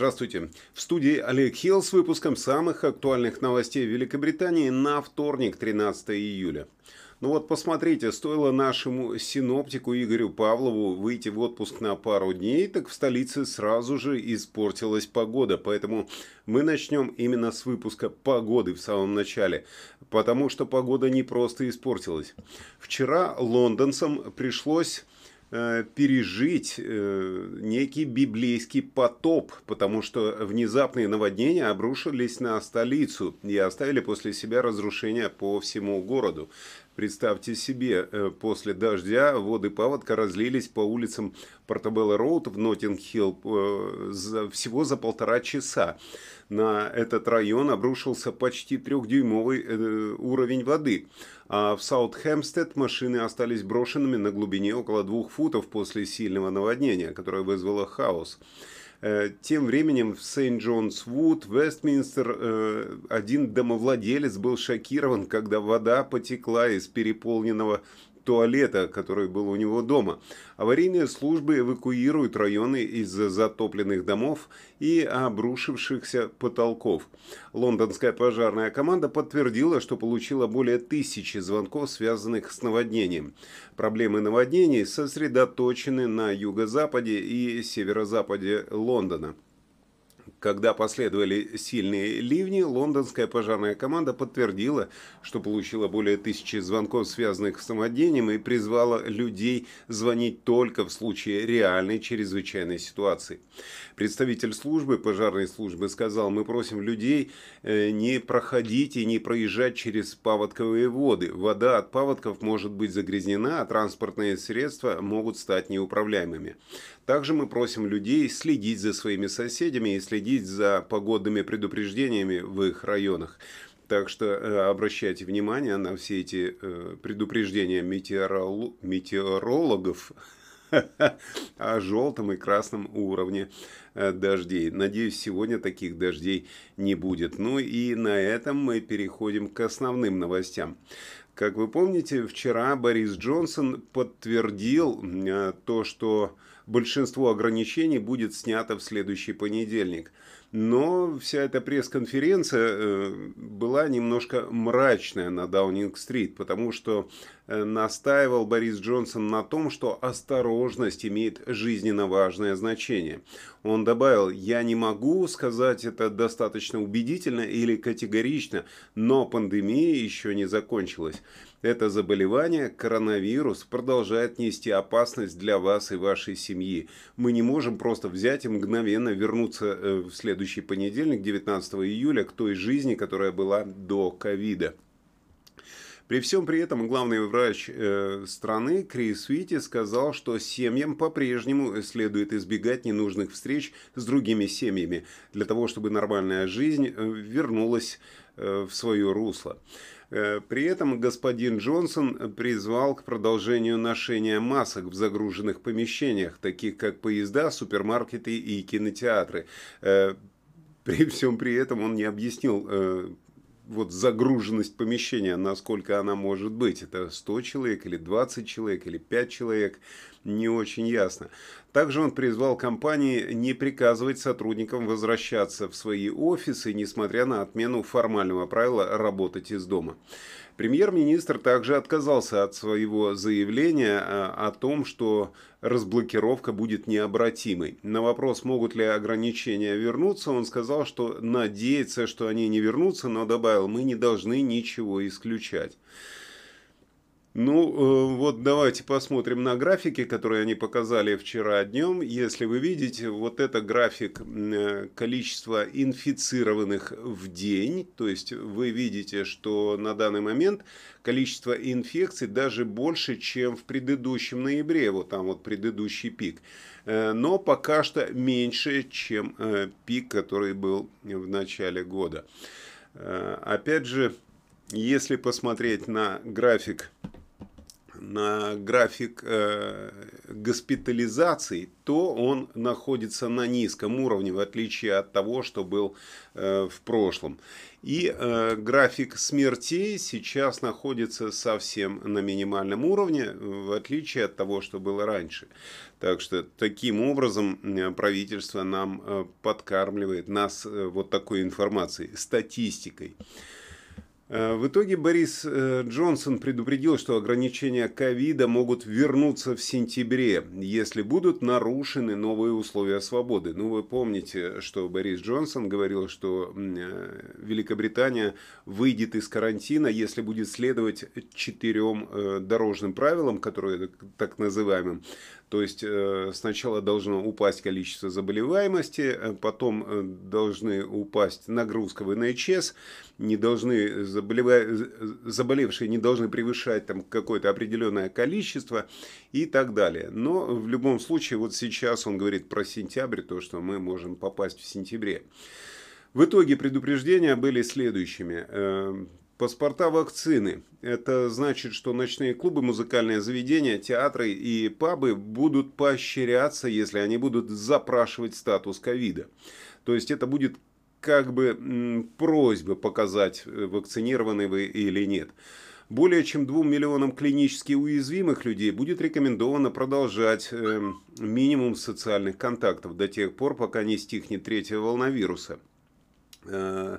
Здравствуйте. В студии Олег Хилл с выпуском самых актуальных новостей Великобритании на вторник, 13 июля. Ну вот посмотрите, стоило нашему синоптику Игорю Павлову выйти в отпуск на пару дней, так в столице сразу же испортилась погода. Поэтому мы начнем именно с выпуска погоды в самом начале, потому что погода не просто испортилась. Вчера лондонцам пришлось пережить э, некий библейский потоп, потому что внезапные наводнения обрушились на столицу и оставили после себя разрушения по всему городу. Представьте себе, э, после дождя воды паводка разлились по улицам Портабелла-Роуд в Ноттинг-Хилл всего за полтора часа. На этот район обрушился почти трехдюймовый уровень воды – а в Саутхэмстед машины остались брошенными на глубине около двух футов после сильного наводнения, которое вызвало хаос. Э, тем временем в Сент-Джонс-Вуд, Вестминстер, э, один домовладелец был шокирован, когда вода потекла из переполненного туалета, который был у него дома. Аварийные службы эвакуируют районы из-за затопленных домов и обрушившихся потолков. Лондонская пожарная команда подтвердила, что получила более тысячи звонков, связанных с наводнением. Проблемы наводнений сосредоточены на юго-западе и северо-западе Лондона. Когда последовали сильные ливни, лондонская пожарная команда подтвердила, что получила более тысячи звонков, связанных с самодением, и призвала людей звонить только в случае реальной чрезвычайной ситуации. Представитель службы, пожарной службы, сказал, мы просим людей э, не проходить и не проезжать через паводковые воды. Вода от паводков может быть загрязнена, а транспортные средства могут стать неуправляемыми. Также мы просим людей следить за своими соседями и следить за погодными предупреждениями в их районах. Так что э, обращайте внимание на все эти э, предупреждения метеорол... метеорологов о желтом и красном уровне э, дождей. Надеюсь, сегодня таких дождей не будет. Ну и на этом мы переходим к основным новостям. Как вы помните, вчера Борис Джонсон подтвердил то, что большинство ограничений будет снято в следующий понедельник. Но вся эта пресс-конференция э, была немножко мрачная на Даунинг-стрит, потому что э, настаивал Борис Джонсон на том, что осторожность имеет жизненно важное значение. Он добавил, я не могу сказать это достаточно убедительно или категорично, но пандемия еще не закончилась. Это заболевание, коронавирус, продолжает нести опасность для вас и вашей семьи. Мы не можем просто взять и мгновенно вернуться э, в следующий понедельник, 19 июля, к той жизни, которая была до ковида. При всем при этом главный врач э, страны Крис Уити сказал, что семьям по-прежнему следует избегать ненужных встреч с другими семьями, для того, чтобы нормальная жизнь э, вернулась э, в свое русло. Э, при этом господин Джонсон призвал к продолжению ношения масок в загруженных помещениях, таких как поезда, супермаркеты и кинотеатры. Э, при всем при этом он не объяснил э, вот загруженность помещения, насколько она может быть. Это 100 человек или 20 человек или 5 человек, не очень ясно. Также он призвал компании не приказывать сотрудникам возвращаться в свои офисы, несмотря на отмену формального правила работать из дома. Премьер-министр также отказался от своего заявления а, о том, что разблокировка будет необратимой. На вопрос, могут ли ограничения вернуться, он сказал, что надеется, что они не вернутся, но добавил, мы не должны ничего исключать. Ну, э, вот давайте посмотрим на графики, которые они показали вчера днем. Если вы видите, вот это график э, количества инфицированных в день. То есть вы видите, что на данный момент количество инфекций даже больше, чем в предыдущем ноябре. Вот там вот предыдущий пик. Э, но пока что меньше, чем пик, который был в начале года. Опять же, если посмотреть на график на график э, госпитализаций, то он находится на низком уровне, в отличие от того, что был э, в прошлом. И э, график смертей сейчас находится совсем на минимальном уровне, в отличие от того, что было раньше. Так что таким образом э, правительство нам э, подкармливает нас э, вот такой информацией, статистикой. Э, в итоге Борис э, Джонсон предупредил, что ограничения ковида могут вернуться в сентябре, если будут нарушены новые условия свободы. Ну, вы помните, что Борис Джонсон говорил, что э, Великобритания выйдет из карантина, если будет следовать четырем дорожным правилам, которые так называемым. То есть сначала должно упасть количество заболеваемости, потом должны упасть нагрузка в НХС, не должны заболевшие не должны превышать там какое-то определенное количество и так далее. Но в любом случае, вот сейчас он говорит про сентябрь, то, что мы можем попасть в сентябре. В итоге предупреждения были следующими. Эм, паспорта вакцины. Это значит, что ночные клубы, музыкальные заведения, театры и пабы будут поощряться, если они будут запрашивать статус ковида. То есть это будет как бы просьба показать, э, вакцинированы вы или нет. Более чем 2 миллионам клинически уязвимых людей будет рекомендовано продолжать э, минимум социальных контактов до тех пор, пока не стихнет третья волна вируса. Э,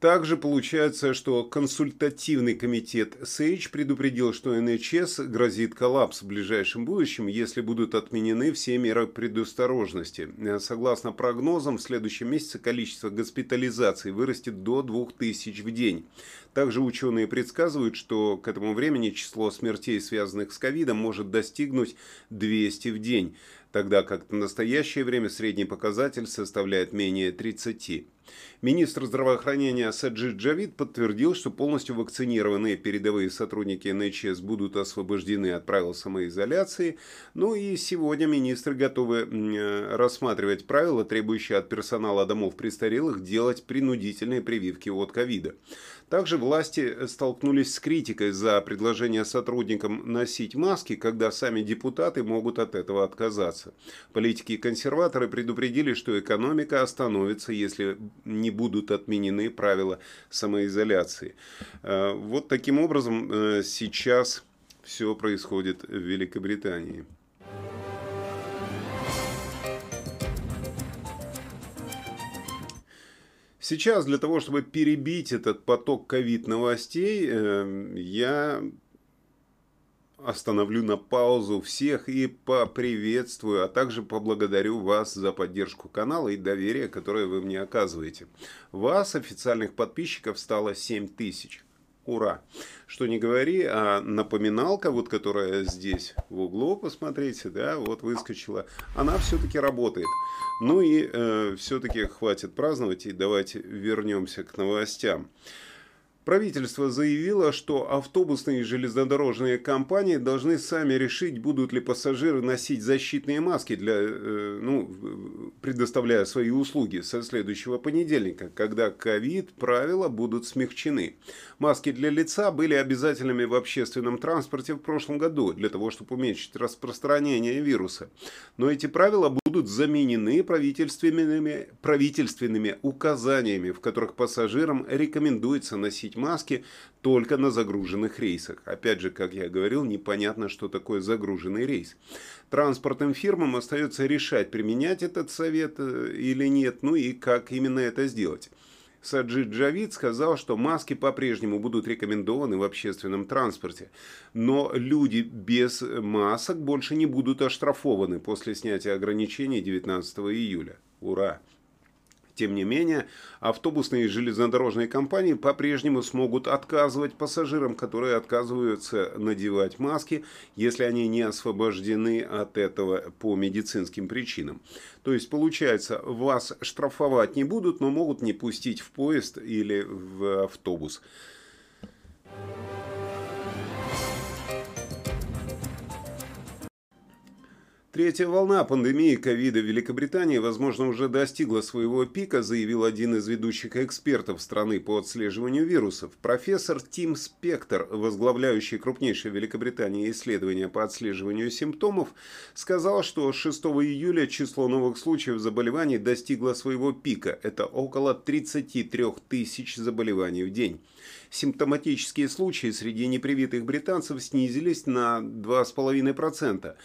также получается, что консультативный комитет СЭЙЧ предупредил, что НХС грозит коллапс в ближайшем будущем, если будут отменены все меры предосторожности. Согласно прогнозам, в следующем месяце количество госпитализаций вырастет до 2000 в день. Также ученые предсказывают, что к этому времени число смертей, связанных с ковидом, может достигнуть 200 в день, тогда как в настоящее время средний показатель составляет менее 30. Министр здравоохранения Саджид Джавид подтвердил, что полностью вакцинированные передовые сотрудники НХС будут освобождены от правил самоизоляции. Ну и сегодня министры готовы э, рассматривать правила, требующие от персонала домов престарелых делать принудительные прививки от ковида. Также власти столкнулись с критикой за предложение сотрудникам носить маски, когда сами депутаты могут от этого отказаться. Политики и консерваторы предупредили, что экономика остановится, если не будут отменены правила самоизоляции. Э, вот таким образом э, сейчас все происходит в Великобритании. Сейчас для того, чтобы перебить этот поток ковид-новостей, э, я остановлю на паузу всех и поприветствую, а также поблагодарю вас за поддержку канала и доверие, которое вы мне оказываете. Вас, официальных подписчиков, стало 7 тысяч. Ура! Что не говори, а напоминалка, вот которая здесь в углу, посмотрите, да, вот выскочила, она все-таки работает. Ну и э, все-таки хватит праздновать и давайте вернемся к новостям. Правительство заявило, что автобусные и железнодорожные компании должны сами решить, будут ли пассажиры носить защитные маски, для, э, ну, предоставляя свои услуги со следующего понедельника, когда ковид правила будут смягчены. Маски для лица были обязательными в общественном транспорте в прошлом году для того, чтобы уменьшить распространение вируса. Но эти правила будут заменены правительственными, правительственными указаниями, в которых пассажирам рекомендуется носить маски только на загруженных рейсах. Опять же, как я говорил, непонятно, что такое загруженный рейс. Транспортным фирмам остается решать, применять этот совет э, или нет, ну и как именно это сделать. Саджид Джавид сказал, что маски по-прежнему будут рекомендованы в общественном транспорте, но люди без масок больше не будут оштрафованы после снятия ограничений 19 июля. Ура! Тем не менее, автобусные и железнодорожные компании по-прежнему смогут отказывать пассажирам, которые отказываются надевать маски, если они не освобождены от этого по медицинским причинам. То есть, получается, вас штрафовать не будут, но могут не пустить в поезд или в автобус. Третья волна пандемии ковида в Великобритании, возможно, уже достигла своего пика, заявил один из ведущих экспертов страны по отслеживанию вирусов. Профессор Тим Спектр, возглавляющий крупнейшее в Великобритании исследование по отслеживанию симптомов, сказал, что 6 июля число новых случаев заболеваний достигло своего пика. Это около 33 тысяч заболеваний в день. Симптоматические случаи среди непривитых британцев снизились на 2,5%.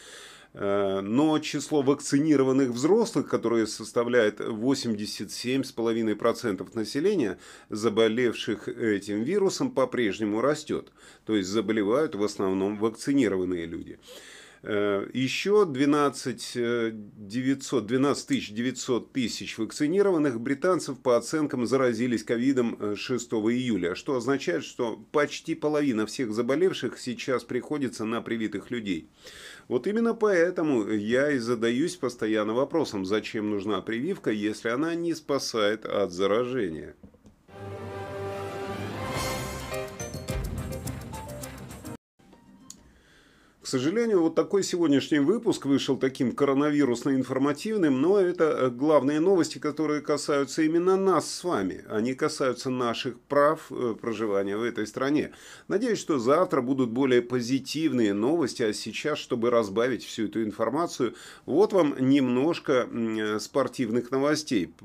Э, но число вакцинированных взрослых, которое составляет 87,5% населения, заболевших этим вирусом, по-прежнему растет. То есть заболевают в основном вакцинированные люди. Еще 12 900, 12 900 тысяч вакцинированных британцев по оценкам заразились ковидом 6 э, июля, что означает, что почти половина всех заболевших сейчас приходится на привитых людей. Вот именно поэтому я и задаюсь постоянно вопросом, зачем нужна прививка, если она не спасает от заражения. К сожалению, вот такой сегодняшний выпуск вышел таким коронавирусно-информативным, но это э, главные новости, которые касаются именно нас с вами. Они касаются наших прав э, проживания в этой стране. Надеюсь, что завтра будут более позитивные новости, а сейчас, чтобы разбавить всю эту информацию, вот вам немножко э, спортивных новостей,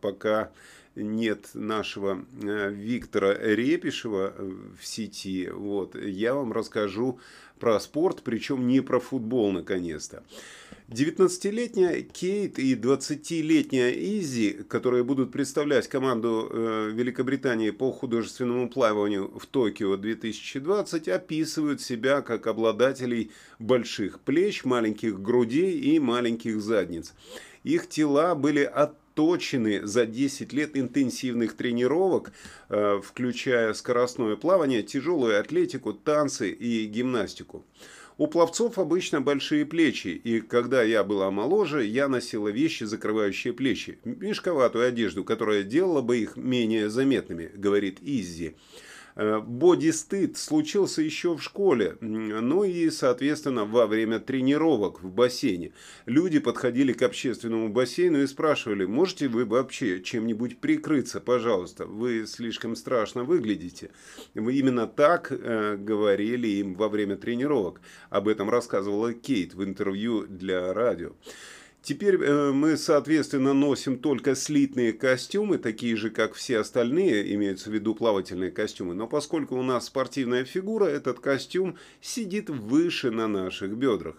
пока нет нашего Виктора Репишева в сети, вот, я вам расскажу про спорт, причем не про футбол наконец-то. 19-летняя Кейт и 20-летняя Изи, которые будут представлять команду э, Великобритании по художественному плаванию в Токио 2020, описывают себя как обладателей больших плеч, маленьких грудей и маленьких задниц. Их тела были от отточены за 10 лет интенсивных тренировок, э, включая скоростное плавание, тяжелую атлетику, танцы и гимнастику. У пловцов обычно большие плечи, и когда я была моложе, я носила вещи, закрывающие плечи, мешковатую одежду, которая делала бы их менее заметными, говорит Иззи. Э, боди-стыд случился еще в школе, ну и, соответственно, во время тренировок в бассейне. Люди подходили к общественному бассейну и спрашивали, можете вы вообще чем-нибудь прикрыться, пожалуйста, вы слишком страшно выглядите. Вы именно так э, говорили им во время тренировок. Об этом рассказывала Кейт в интервью для радио. Теперь э, мы, соответственно, носим только слитные костюмы, такие же, как все остальные, имеются в виду плавательные костюмы. Но поскольку у нас спортивная фигура, этот костюм сидит выше на наших бедрах.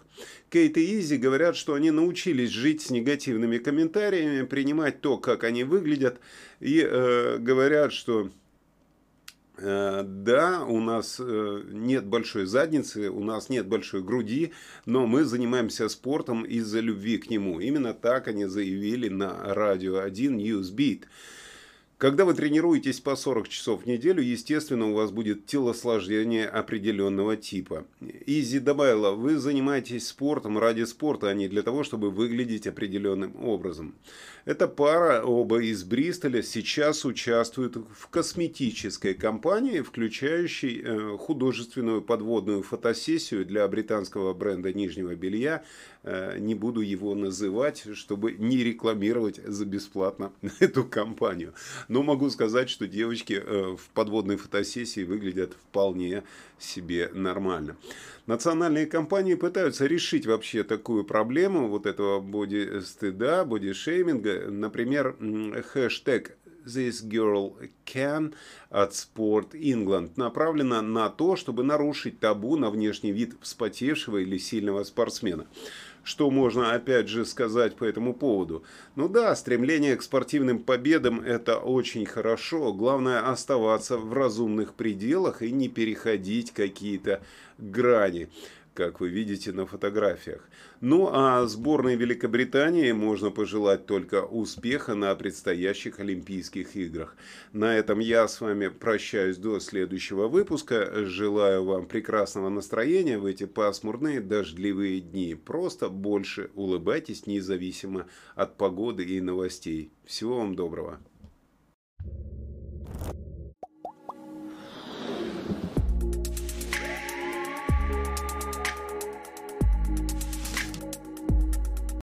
Кейт и Изи говорят, что они научились жить с негативными комментариями, принимать то, как они выглядят, и э, говорят, что да, у нас э, нет большой задницы, у нас нет большой груди, но мы занимаемся спортом из-за любви к нему. Именно так они заявили на радио 1 Newsbeat. Когда вы тренируетесь по 40 часов в неделю, естественно, у вас будет телосложение определенного типа. Изи добавила, вы занимаетесь спортом ради спорта, а не для того, чтобы выглядеть определенным образом. Эта пара, оба из Бристоля, сейчас участвуют в косметической кампании, включающей э, художественную подводную фотосессию для британского бренда нижнего белья. Э, не буду его называть, чтобы не рекламировать за бесплатно эту кампанию. Но могу сказать, что девочки э, в подводной фотосессии выглядят вполне себе нормально. Национальные компании пытаются решить вообще такую проблему вот этого боди-стыда, боди-шейминга. Например, хэштег This Girl Can от Sport England направлена на то, чтобы нарушить табу на внешний вид вспотевшего или сильного спортсмена. Что можно опять же сказать по этому поводу? Ну да, стремление к спортивным победам это очень хорошо. Главное оставаться в разумных пределах и не переходить какие-то грани как вы видите на фотографиях. Ну а сборной Великобритании можно пожелать только успеха на предстоящих Олимпийских играх. На этом я с вами прощаюсь до следующего выпуска. Желаю вам прекрасного настроения в эти пасмурные дождливые дни. Просто больше улыбайтесь независимо от погоды и новостей. Всего вам доброго.